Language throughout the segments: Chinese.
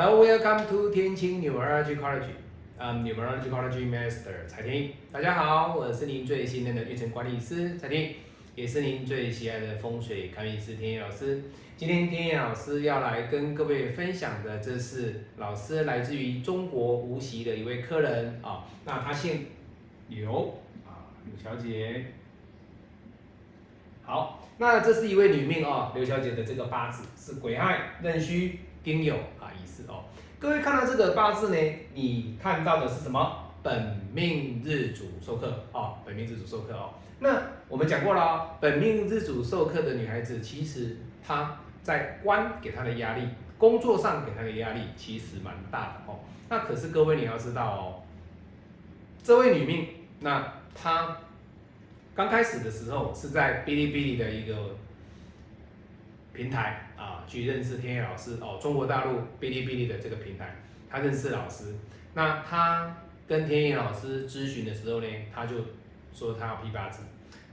Hello, welcome to 天青 Neurology College. I'm Neurology College Master 蔡天大家好，我是您最信任的运程管理师蔡天也是您最喜爱的风水看运师天野老师。今天天野老师要来跟各位分享的，这是老师来自于中国无锡的一位客人啊，那他姓刘啊，刘小姐。好，那这是一位女命啊，刘小姐的这个八字是癸亥、壬戌、丁酉啊，意思哦。各位看到这个八字呢，你看到的是什么？本命日主授课啊，本命日主授课哦。那我们讲过了，本命日主授课的女孩子，其实她在官给她的压力，工作上给她的压力，其实蛮大的哦。那可是各位你要知道哦，这位女命，那她。刚开始的时候是在哔哩哔哩的一个平台啊，去认识天野老师哦。中国大陆哔哩哔哩的这个平台，他认识老师。那他跟天野老师咨询的时候呢，他就说他要批八字。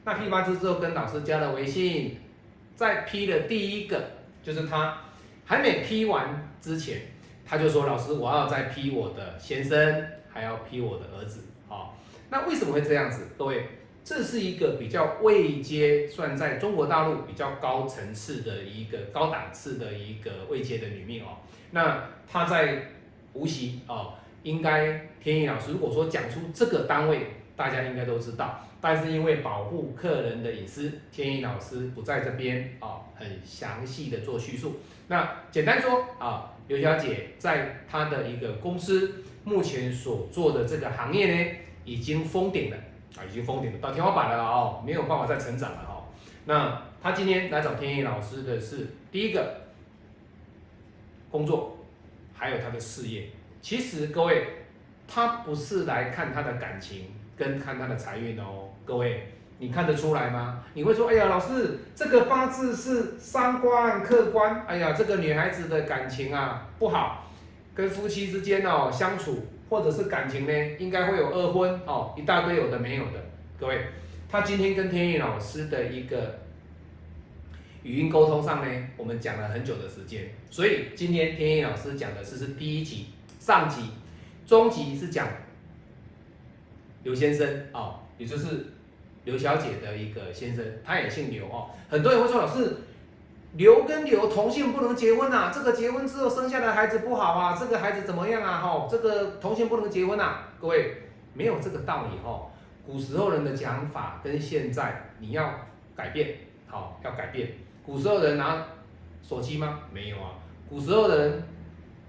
那批八字之后，跟老师加了微信，在批的第一个就是他还没批完之前，他就说老师，我要再批我的先生，还要批我的儿子啊。那为什么会这样子？各位？这是一个比较位阶算在中国大陆比较高层次的一个高档次的一个位阶的女命哦。那她在无锡哦，应该天意老师如果说讲出这个单位，大家应该都知道。但是因为保护客人的隐私，天意老师不在这边哦，很详细的做叙述。那简单说啊，刘小姐在她的一个公司目前所做的这个行业呢，已经封顶了。啊，已经封顶了，到天花板了哦，没有办法再成长了哦。那他今天来找天意老师的是第一个工作，还有他的事业。其实各位，他不是来看他的感情跟看他的财运哦。各位，你看得出来吗？你会说，哎呀，老师，这个八字是三观客观，哎呀，这个女孩子的感情啊不好，跟夫妻之间哦相处。或者是感情呢，应该会有二婚哦，一大堆有的没有的。各位，他今天跟天意老师的一个语音沟通上呢，我们讲了很久的时间，所以今天天意老师讲的是是第一集，上集，中集是讲刘先生哦，也就是刘小姐的一个先生，他也姓刘哦。很多人会说老师。刘跟刘同性不能结婚呐，这个结婚之后生下来孩子不好啊，这个孩子怎么样啊？哈，这个同性不能结婚呐，各位没有这个道理哈。古时候人的讲法跟现在你要改变，好要改变。古时候人拿手机吗？没有啊。古时候人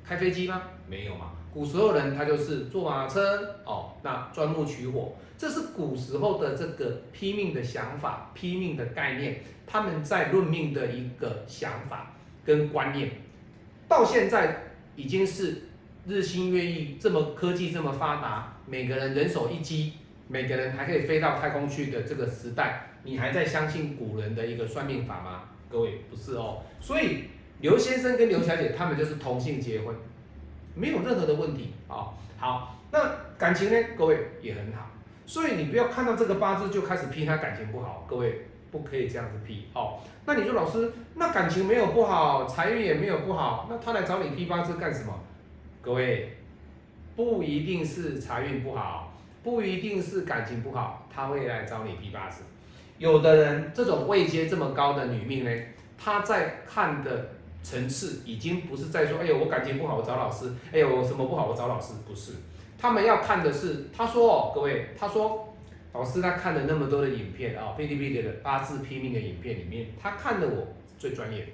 开飞机吗？没有嘛。古时候人他就是坐马车哦，那钻木取火，这是古时候的这个拼命的想法、拼命的概念。他们在论命的一个想法跟观念，到现在已经是日新月异，这么科技这么发达，每个人人手一机，每个人还可以飞到太空去的这个时代，你还在相信古人的一个算命法吗？各位不是哦，所以刘先生跟刘小姐他们就是同性结婚，没有任何的问题啊。好，那感情呢？各位也很好，所以你不要看到这个八字就开始批他感情不好，各位。不可以这样子批哦。那你说老师，那感情没有不好，财运也没有不好，那他来找你批八字干什么？各位，不一定是财运不好，不一定是感情不好，他会来找你批八字。有的人这种位阶这么高的女命呢，她在看的层次已经不是在说，哎呦我感情不好我找老师，哎呦我什么不好我找老师，不是，他们要看的是，他说哦，各位，他说。老师他看了那么多的影片啊，哔哩哔哩的八字拼命的影片里面，他看的我最专业，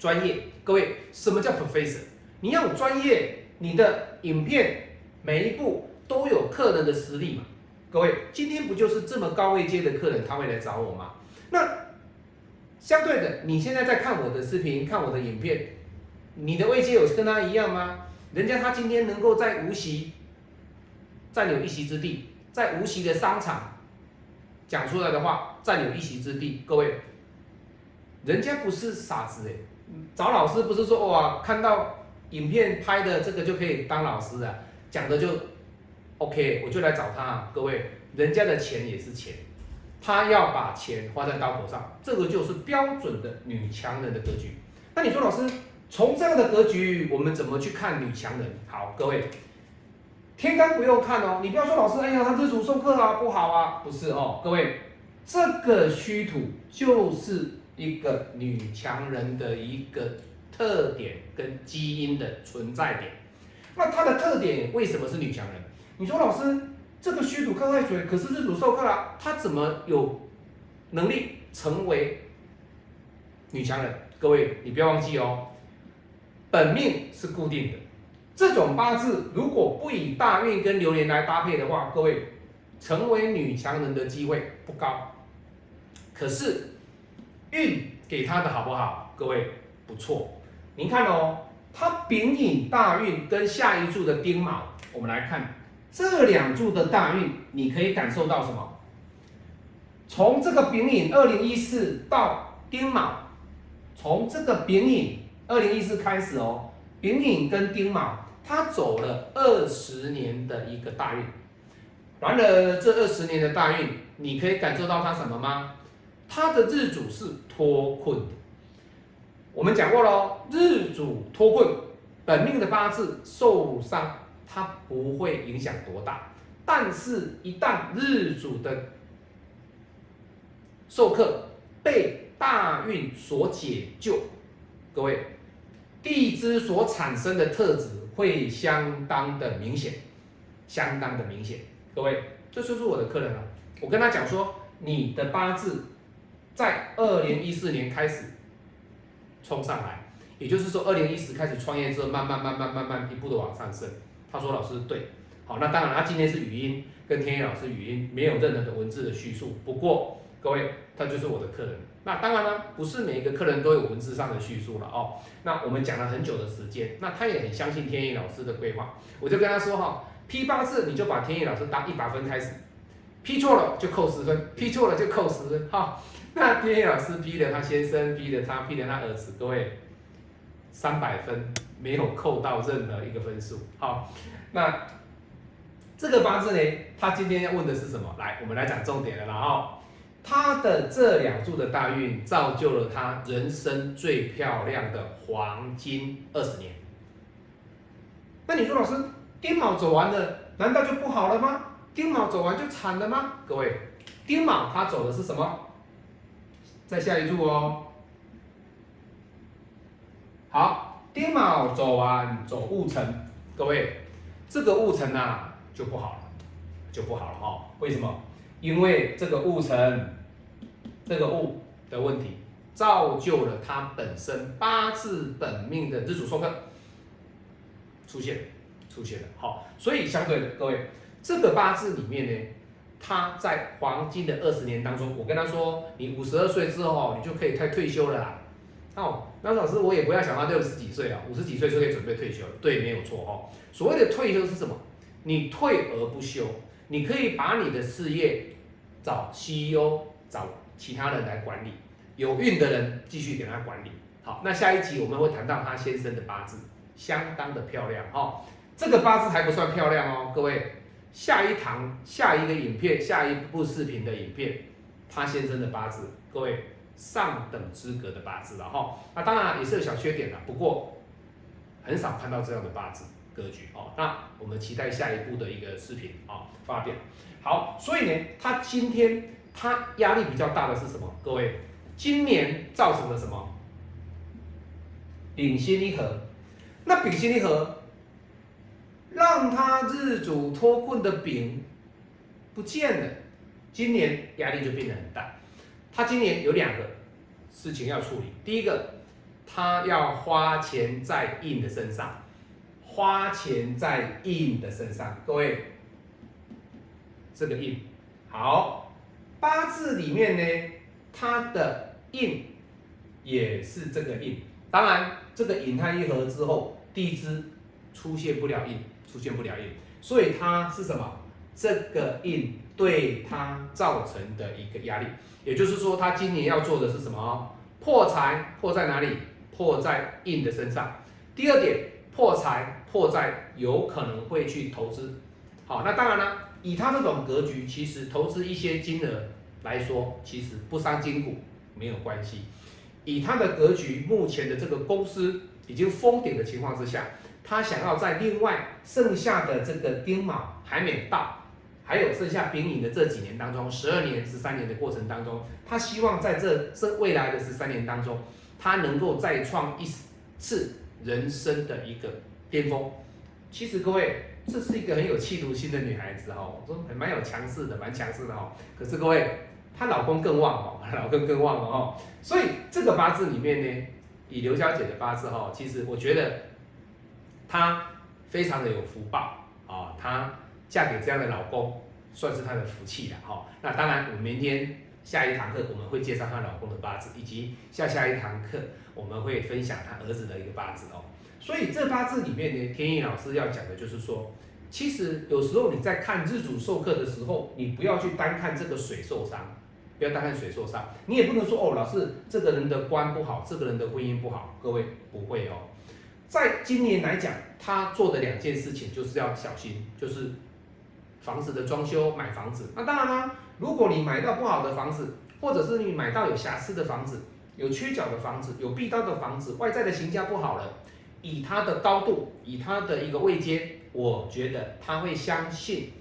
专业。各位，什么叫 professor？你要专业，你的影片每一部都有客人的实力嘛。各位，今天不就是这么高位阶的客人他会来找我吗？那相对的，你现在在看我的视频，看我的影片，你的位阶有跟他一样吗？人家他今天能够在无锡占有一席之地。在无锡的商场讲出来的话，占有一席之地。各位，人家不是傻子哎，找老师不是说哇，看到影片拍的这个就可以当老师啊，讲的就 OK，我就来找他。各位，人家的钱也是钱，他要把钱花在刀口上，这个就是标准的女强人的格局。那你说老师，从这样的格局，我们怎么去看女强人？好，各位，天干不用看哦，你不要说老师，哎呀，他日主受克啊，不好啊，不是哦，各位，这个虚土就是一个女强人的一个特点跟基因的存在点。那它的特点为什么是女强人？你说老师，这个虚土克亥水，可是日主受克了，他怎么有能力成为女强人？各位，你不要忘记哦，本命是固定的，这种八字如果不以大运跟流年来搭配的话，各位成为女强人的机会不高。可是运给他的好不好？各位不错，您看哦。他丙寅大运跟下一柱的丁卯，我们来看这两柱的大运，你可以感受到什么？从这个丙寅二零一四到丁卯，从这个丙寅二零一四开始哦，丙寅跟丁卯，它走了二十年的一个大运。完了这二十年的大运，你可以感受到它什么吗？它的日主是脱困。我们讲过喽，日主脱困，本命的八字受伤，它不会影响多大。但是，一旦日主的受克被大运所解救，各位，地支所产生的特质会相当的明显，相当的明显。各位，这就是我的客人了。我跟他讲说，你的八字在二零一四年开始。冲上来，也就是说，二零一十开始创业之后，慢慢慢慢慢慢一步的往上升。他说：“老师对，好，那当然，他今天是语音，跟天野老师语音，没有任何的文字的叙述。不过，各位，他就是我的客人。那当然呢，不是每一个客人都有文字上的叙述了哦。那我们讲了很久的时间，那他也很相信天野老师的规划。我就跟他说哈，批八字你就把天野老师当一百分开始，批错了就扣十分，批错了就扣十分，哈。”那天野老师批了他先生，批了他，批了他儿子，各位三百分没有扣到任何一个分数。好，那这个八字呢？他今天要问的是什么？来，我们来讲重点了啦！哦，他的这两柱的大运造就了他人生最漂亮的黄金二十年。那你说老师，丁卯走完了，难道就不好了吗？丁卯走完就惨了吗？各位，丁卯他走的是什么？再下一柱哦，好，丁卯走完走戊辰，各位，这个戊辰呐就不好了，就不好了哈。为什么？因为这个戊辰，这个戊的问题，造就了他本身八字本命的日主受克出现，出现了。好，所以相对的，各位，这个八字里面呢。他在黄金的二十年当中，我跟他说，你五十二岁之后，你就可以开退休了啦。哦，那老师我也不要想到六十几岁啊，五十几岁就可以准备退休。对，没有错哦。所谓的退休是什么？你退而不休，你可以把你的事业找 CEO，找其他人来管理，有运的人继续给他管理。好，那下一集我们会谈到他先生的八字，相当的漂亮哦。这个八字还不算漂亮哦，各位。下一堂下一个影片，下一部视频的影片，他先生的八字，各位上等资格的八字了哈。那当然也是有小缺点的，不过很少看到这样的八字格局哦。那我们期待下一步的一个视频啊发表。好，所以呢，他今天他压力比较大的是什么？各位，今年造成了什么？丙辛离合，那丙辛离合。让他日主脱困的丙不见了，今年压力就变得很大。他今年有两个事情要处理，第一个，他要花钱在印的身上，花钱在印的身上。各位，这个印好，八字里面呢，它的印也是这个印。当然，这个引它一合之后，地支出现不了印。出现不了印，所以它是什么？这个印对他造成的一个压力，也就是说，他今年要做的是什么？破财破在哪里？破在印的身上。第二点，破财破在有可能会去投资。好，那当然了，以他这种格局，其实投资一些金额来说，其实不伤筋骨，没有关系。以他的格局，目前的这个公司已经封顶的情况之下，他想要在另外剩下的这个丁卯还没到，还有剩下丙寅的这几年当中，十二年、十三年的过程当中，他希望在这这未来的十三年当中，他能够再创一次人生的一个巅峰。其实各位，这是一个很有企图心的女孩子哦，说还蛮有强势的，蛮强势的哦。可是各位，她老公更旺哦，老公更旺了哦。所以这个八字里面呢，以刘小姐的八字哈，其实我觉得她非常的有福报啊，她嫁给这样的老公，算是她的福气了哈。那当然，我明天下一堂课我们会介绍她老公的八字，以及下下一堂课我们会分享她儿子的一个八字哦。所以这八字里面呢，天意老师要讲的就是说，其实有时候你在看日主授课的时候，你不要去单看这个水受伤，不要单看水受伤，你也不能说哦，老师这个人的官不好，这个人的婚姻不好，各位不会哦。在今年来讲，他做的两件事情就是要小心，就是房子的装修、买房子。那当然啦，如果你买到不好的房子，或者是你买到有瑕疵的房子、有缺角的房子、有壁刀的房子，外在的形象不好了。以他的高度，以他的一个位阶，我觉得他会相信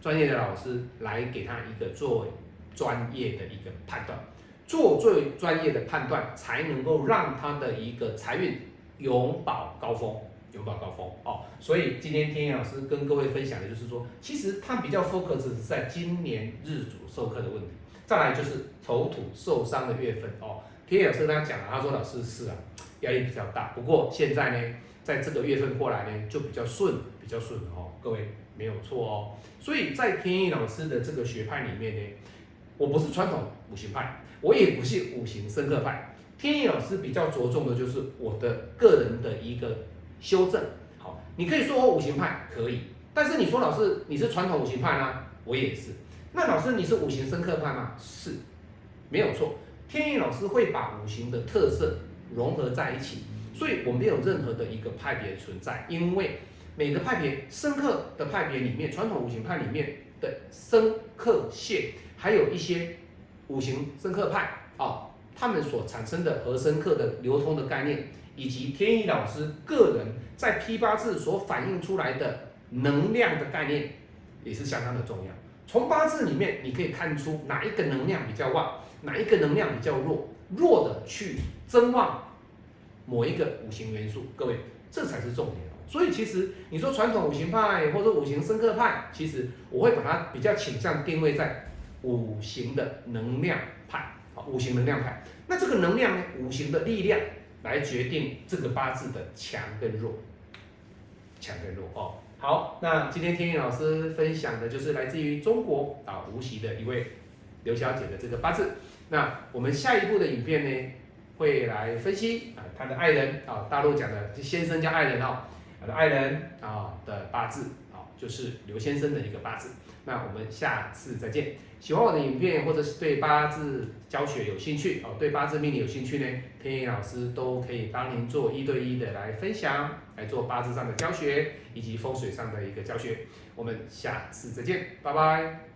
专业的老师来给他一个做专业的一个判断，做最专业的判断，才能够让他的一个财运永保高峰，永保高峰哦。所以今天天野老师跟各位分享的就是说，其实他比较 focus 是在今年日主授课的问题，再来就是丑土受伤的月份哦。天野老师跟他讲了，他说老师是啊。压力比较大，不过现在呢，在这个月份过来呢，就比较顺，比较顺哦，各位没有错哦。所以在天意老师的这个学派里面呢，我不是传统五行派，我也不是五行深刻派。天意老师比较着重的就是我的个人的一个修正。好，你可以说我五行派可以，但是你说老师你是传统五行派呢，我也是。那老师你是五行深刻派吗？是，没有错。天意老师会把五行的特色。融合在一起，所以我没有任何的一个派别存在，因为每个派别生克的派别里面，传统五行派里面的生克线，还有一些五行生克派啊，他们所产生的和生克的流通的概念，以及天意老师个人在批八字所反映出来的能量的概念，也是相当的重要。从八字里面你可以看出哪一个能量比较旺，哪一个能量比较弱。弱的去增旺某一个五行元素，各位，这才是重点。所以其实你说传统五行派或者五行生克派，其实我会把它比较倾向定位在五行的能量派，好，五行能量派。那这个能量呢，五行的力量来决定这个八字的强跟弱，强跟弱哦。好，那今天天宇老师分享的就是来自于中国啊无锡的一位刘小姐的这个八字。那我们下一步的影片呢，会来分析啊，她的爱人啊，大陆讲的先生叫爱人哦，她的爱人啊的八字，就是刘先生的一个八字。那我们下次再见。喜欢我的影片或者是对八字教学有兴趣哦，对八字命理有兴趣呢，天野老师都可以帮您做一对一的来分享，来做八字上的教学以及风水上的一个教学。我们下次再见，拜拜。